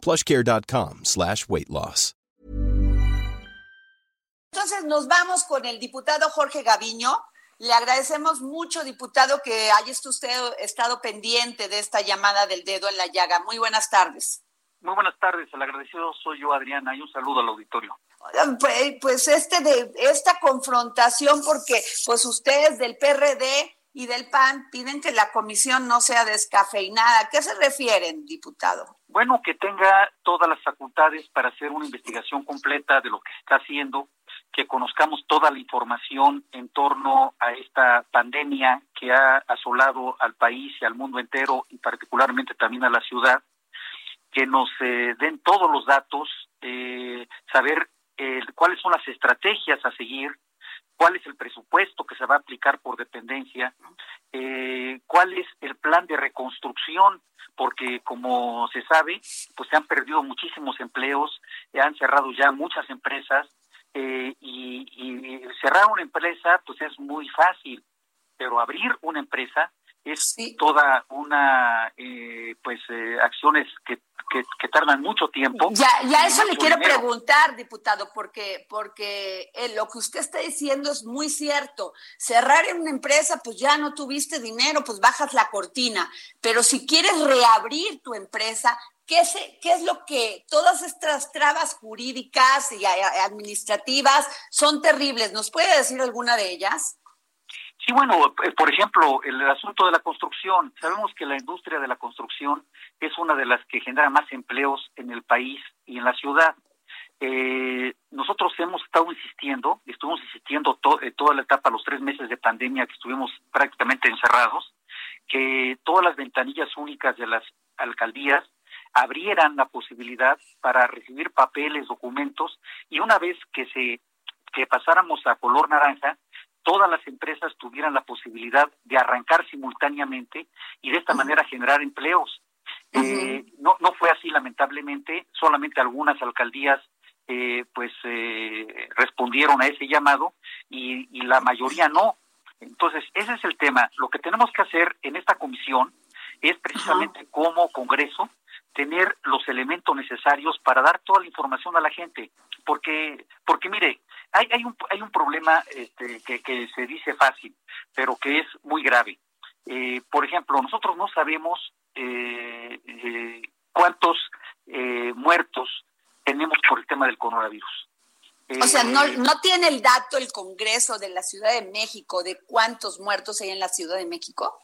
plushcare.com slash weight loss. Entonces nos vamos con el diputado Jorge Gaviño. Le agradecemos mucho, diputado, que haya usted estado pendiente de esta llamada del dedo en la llaga. Muy buenas tardes. Muy buenas tardes, el agradecido soy yo, Adriana, y un saludo al auditorio. Pues, pues este de esta confrontación, porque pues ustedes del PRD y del PAN piden que la comisión no sea descafeinada. ¿A qué se refieren, diputado? Bueno, que tenga todas las facultades para hacer una investigación completa de lo que se está haciendo, que conozcamos toda la información en torno a esta pandemia que ha asolado al país y al mundo entero y particularmente también a la ciudad, que nos eh, den todos los datos, eh, saber eh, cuáles son las estrategias a seguir, cuál es el presupuesto que se va a aplicar por dependencia, eh, cuál es el plan de reconstrucción, porque como se sabe, pues se han perdido muchísimos empleos, se han cerrado ya muchas empresas eh, y, y, cerrar una empresa pues es muy fácil, pero abrir una empresa es toda una eh, pues eh, acciones que, que, tardan mucho tiempo. Ya, ya eso le quiero preguntar, diputado, porque porque eh, lo que usted está diciendo es muy cierto. Cerrar en una empresa, pues ya no tuviste dinero, pues bajas la cortina. Pero si quieres reabrir tu empresa, ¿Qué es, ¿Qué es, lo que todas estas trabas jurídicas y administrativas son terribles? ¿Nos puede decir alguna de ellas? Sí, bueno, eh, por ejemplo, el asunto de la construcción. Sabemos que la industria de la construcción es una de las que genera más empleos en el país y en la ciudad. Eh, nosotros hemos estado insistiendo, estuvimos insistiendo eh, toda la etapa, los tres meses de pandemia que estuvimos prácticamente encerrados, que todas las ventanillas únicas de las alcaldías abrieran la posibilidad para recibir papeles, documentos, y una vez que se que pasáramos a color naranja, todas las empresas tuvieran la posibilidad de arrancar simultáneamente y de esta manera generar empleos. eh, no, no fue así, lamentablemente, solamente algunas alcaldías eh, pues eh, respondieron a ese llamado y, y la mayoría no. Entonces, ese es el tema. Lo que tenemos que hacer en esta comisión es precisamente como Congreso tener los elementos necesarios para dar toda la información a la gente, porque porque mire, hay, hay, un, hay un problema este, que, que se dice fácil, pero que es muy grave. Eh, por ejemplo, nosotros no sabemos eh, eh, cuántos eh, muertos tenemos por el tema del coronavirus. O sea, no, eh, no tiene el dato el Congreso de la Ciudad de México de cuántos muertos hay en la Ciudad de México.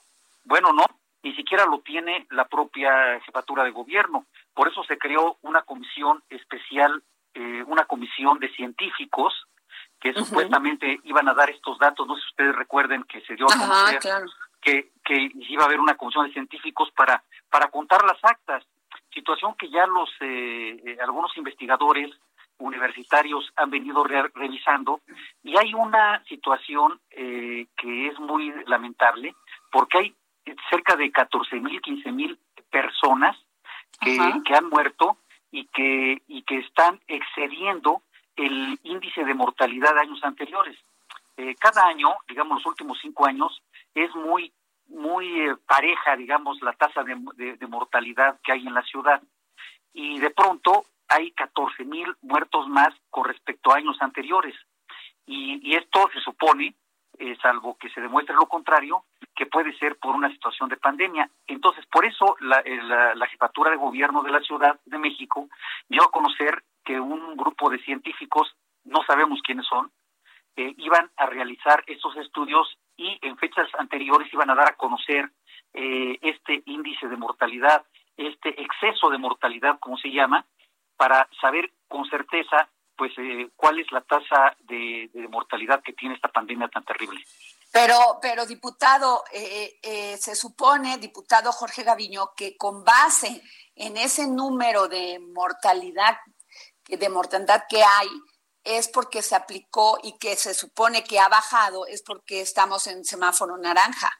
Bueno, no, ni siquiera lo tiene la propia jefatura de gobierno. Por eso se creó una comisión especial, eh, una comisión de científicos que supuestamente iban a dar estos datos, no sé si ustedes recuerden que se dio a conocer que, que iba a haber una comisión de científicos para, para contar las actas, situación que ya los eh, eh algunos investigadores universitarios han venido revisando. Y hay una situación eh, que es muy lamentable porque hay cerca de 14 mil, 15 mil personas que, que han muerto y que, y que están excediendo el índice de mortalidad de años anteriores. Eh, cada año, digamos los últimos cinco años, es muy muy eh, pareja, digamos, la tasa de, de, mortalidad que hay en la ciudad. Y de pronto hay 14 mil muertos más con respecto a años anteriores. Y, esto se supone, eh, salvo que se demuestre lo contrario, que puede ser por una situación de pandemia. Entonces, por eso la, la, la jefatura de gobierno de la Ciudad de México dio a conocer que un grupo de científicos, no sabemos quiénes son, eh, iban a realizar estos estudios y en fechas anteriores iban a dar a conocer eh, este índice de mortalidad, este exceso de mortalidad, como se llama, para saber con certeza pues eh, cuál es la tasa de, mortalidad que tiene esta pandemia tan terrible. Pero, pero diputado, eh, se supone, diputado Jorge Gaviño, que con base en ese número de mortalidad de mortandad que hay es porque se aplicó y que se supone que ha bajado, es porque estamos en semáforo naranja.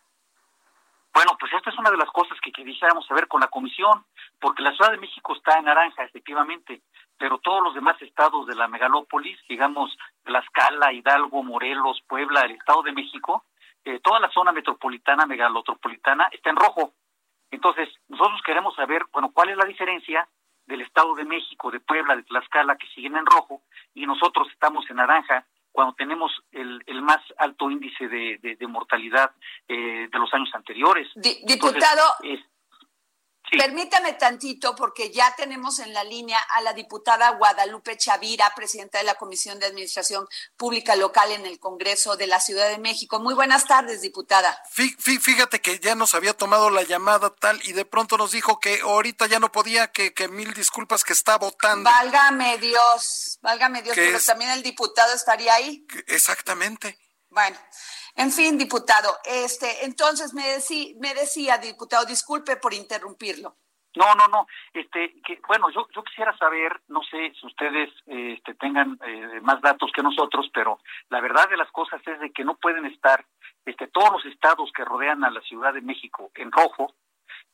Bueno, pues esta es una de las cosas que quisiéramos saber con la comisión, porque la Ciudad de México está en naranja, efectivamente, pero todos los demás estados de la megalópolis, digamos, Tlaxcala, Hidalgo, Morelos, Puebla, el Estado de México, eh, toda la zona metropolitana, megalotropolitana, está en rojo. Entonces, nosotros queremos saber, bueno, cuál es la diferencia del Estado de México, de Puebla, de Tlaxcala, que siguen en rojo, y nosotros estamos en naranja, cuando tenemos el, el más alto índice de, de, mortalidad eh, de los años anteriores. diputado, Permítame tantito porque ya tenemos en la línea a la diputada Guadalupe Chavira, presidenta de la Comisión de Administración Pública Local en el Congreso de la Ciudad de México. Muy buenas tardes, diputada. Fíjate que ya nos había tomado la llamada tal y de pronto nos dijo que ahorita ya no podía, que, que mil disculpas que está votando. Válgame Dios, válgame Dios, pero también el diputado estaría ahí. Exactamente. Bueno, en fin, diputado, este, entonces me, decía, me decía, diputado, disculpe por interrumpirlo. No, no, no. Este, que, bueno, yo, quisiera saber, no sé si ustedes este, tengan eh, más datos que nosotros, pero la verdad de las cosas es de que no pueden estar este, todos los estados que rodean a la Ciudad de México en rojo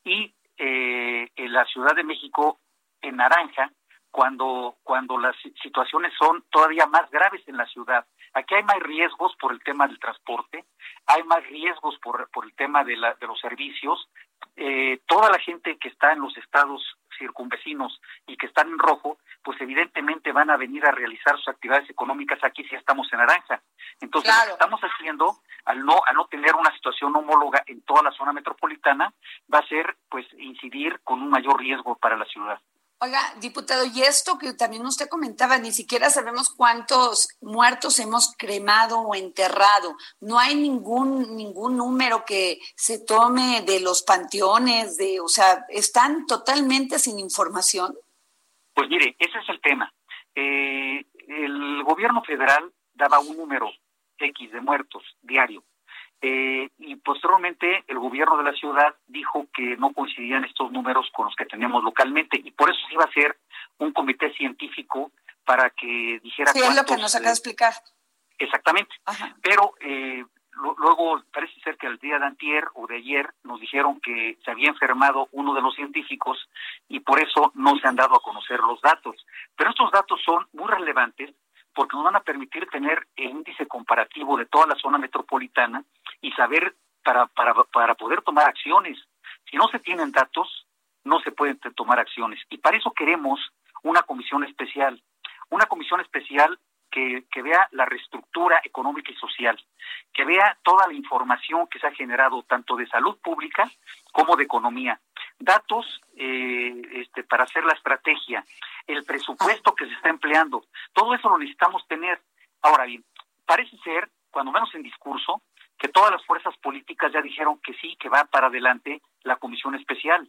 y eh, la Ciudad de México en naranja cuando cuando las situaciones son todavía más graves en la ciudad. Aquí hay más riesgos por el tema del transporte, hay más riesgos por, por el tema de, la, de los servicios. Eh, toda la gente que está en los estados circunvecinos y que están en rojo, pues evidentemente van a venir a realizar sus actividades económicas aquí si estamos en naranja. Entonces, lo que estamos haciendo, al no, al no tener una situación homóloga en toda la zona metropolitana, va a ser pues incidir con un mayor riesgo para la ciudad. Oiga, diputado, y esto que también usted comentaba, ni siquiera sabemos cuántos muertos hemos cremado o enterrado. No hay ningún ningún número que se tome de los panteones, de, o sea, están totalmente sin información. Pues mire, ese es el tema. Eh, el gobierno federal daba un número X de muertos diario eh, y posteriormente el gobierno de la ciudad dijo que no coincidían estos números con los que tenemos localmente y por eso se iba a hacer un comité científico para que dijera. Sí, es lo que nos acaba de explicar. Exactamente. Pero eh, luego parece ser que el día de antier o de ayer nos dijeron que se había enfermado uno de los científicos y por eso no se han dado a conocer los datos. Pero estos datos son muy relevantes porque nos van a permitir tener el índice comparativo de toda la zona metropolitana y saber para, para, para poder tomar acciones. Si no se tienen datos, no se pueden tomar acciones. Y para eso queremos una comisión especial, una comisión especial que, que, vea la reestructura económica y social, que vea toda la información que se ha generado tanto de salud pública como de economía, datos eh, este, para hacer la estrategia, el presupuesto que se está empleando, todo eso lo necesitamos tener. Ahora bien, parece ser, cuando menos en discurso, que todas las fuerzas políticas ya dijeron que sí, que va para adelante la comisión especial.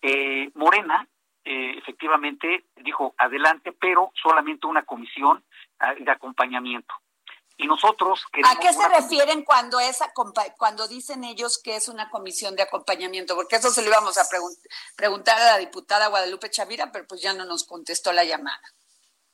Eh, Morena, eh, efectivamente, dijo adelante, pero solamente una comisión ah, de acompañamiento. Y nosotros ¿A qué se refieren cuando esa cuando dicen ellos que es una comisión de acompañamiento? Porque eso se lo íbamos a preguntar a la diputada Guadalupe Chavira, pero pues ya no nos contestó la llamada.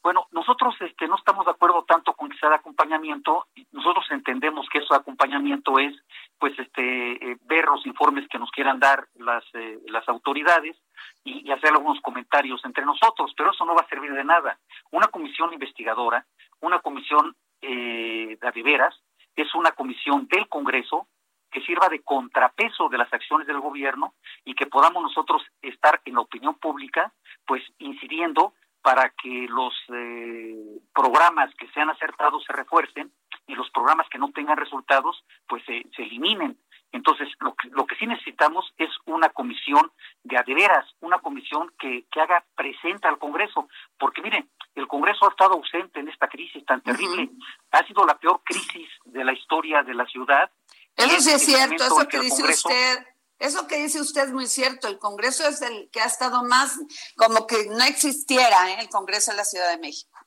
Bueno, nosotros este, no estamos de acuerdo tanto con que sea de acompañamiento. Nosotros entendemos que eso de acompañamiento es, pues, este, eh, ver los informes que nos quieran dar las eh, las autoridades y, y, hacer algunos comentarios entre nosotros. Pero eso no va a servir de nada. Una comisión investigadora, una comisión eh, de veras, es una comisión del Congreso que sirva de contrapeso de las acciones del gobierno y que podamos nosotros estar en la opinión pública, pues incidiendo para que los eh, programas que sean acertados se refuercen y los programas que no tengan resultados, pues se, se eliminen. Entonces, lo que, lo que sí necesitamos es una comisión de adeveras, una comisión que, que haga presente al Congreso, porque miren, el Congreso ha estado ausente en esta crisis tan terrible, ha sido la peor crisis de la historia de la ciudad. Eso sí es cierto, eso que dice usted. Eso que dice usted es muy cierto. El Congreso es el que ha estado más como que no existiera ¿eh? el Congreso de la Ciudad de México.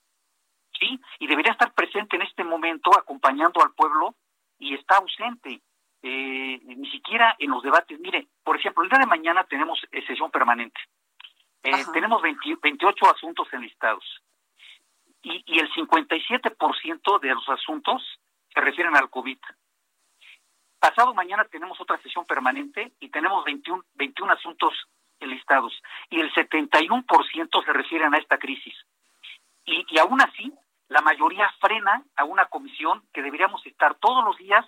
Sí, y debería estar presente en este momento acompañando al pueblo y está ausente. Eh, ni siquiera en los debates. Mire, por ejemplo, el día de mañana tenemos sesión permanente. Eh, tenemos 28 asuntos enlistados. 57% de los asuntos se refieren al COVID. Pasado mañana tenemos otra sesión permanente y tenemos 21, 21 asuntos enlistados y el 71% se refieren a esta crisis. Y, y aún así, la mayoría frena a una comisión que deberíamos estar todos los días,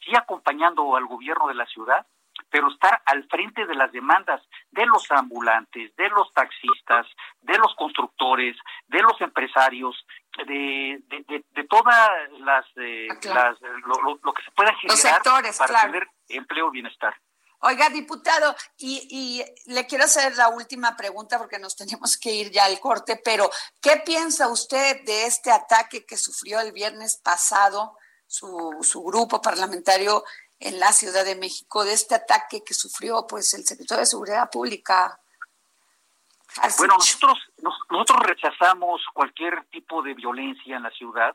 sí acompañando al gobierno de la ciudad, pero estar al frente de las demandas de los ambulantes, de los taxistas, de los constructores, de los empresarios, de, de, de, todas las, eh, ah, lo, que se pueda generar para tener empleo y bienestar. Oiga, diputado, y, y, le quiero hacer la última pregunta porque nos tenemos que ir ya al corte, pero ¿qué piensa usted de este ataque que sufrió el viernes pasado su, su grupo parlamentario en la Ciudad de México, de este ataque que sufrió pues el secretario de Seguridad Pública? Bueno, nosotros, nosotros rechazamos cualquier tipo de violencia en la ciudad.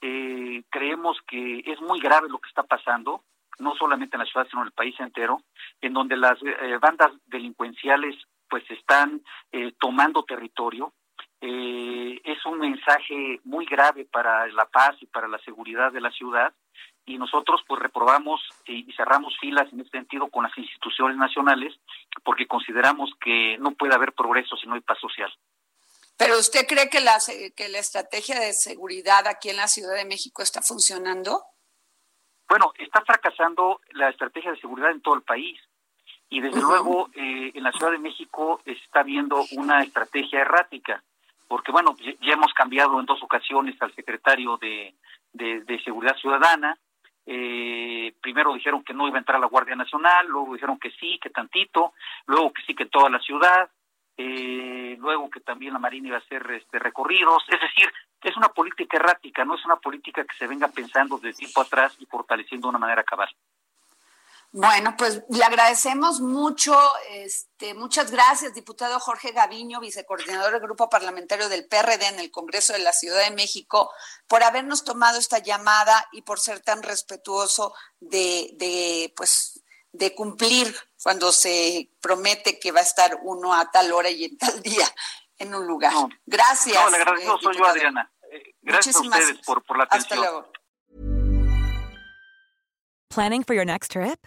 Eh, creemos que es muy grave lo que está pasando no solamente en la ciudad, sino en el país entero, en donde las eh, bandas delincuenciales pues están eh, tomando territorio. Eh, es un mensaje muy grave para la paz y para la seguridad de la ciudad y nosotros pues reprobamos y cerramos filas en ese sentido con las instituciones nacionales porque consideramos que no puede haber progreso si no hay paz social. Pero usted cree que la, que la estrategia de seguridad aquí en la Ciudad de México está funcionando? Bueno, está fracasando la estrategia de seguridad en todo el país y desde luego eh, en la Ciudad de México está viendo una estrategia errática, porque bueno, ya hemos cambiado en dos ocasiones al secretario de, de, Seguridad Ciudadana, eh, primero dijeron que no iba a entrar la Guardia Nacional, luego dijeron que sí, que tantito, luego que sí, que toda la ciudad, eh, luego que también la Marina iba a hacer este, recorridos, es decir, es una política errática, no es una política que se venga pensando de tiempo atrás y fortaleciendo de una manera cabal. Bueno, pues le agradecemos mucho, este, muchas gracias, diputado Jorge Gaviño, vicecoordinador del Grupo Parlamentario del PRD en el Congreso de la Ciudad de México, por habernos tomado esta llamada y por ser tan respetuoso de, de pues, de cumplir cuando se promete que va a estar uno a tal hora y en tal día en un lugar. Gracias. No, le agradezco, soy yo, Adriana. Eh, gracias a ustedes por, por la atención. Hasta luego. Planning for your next trip?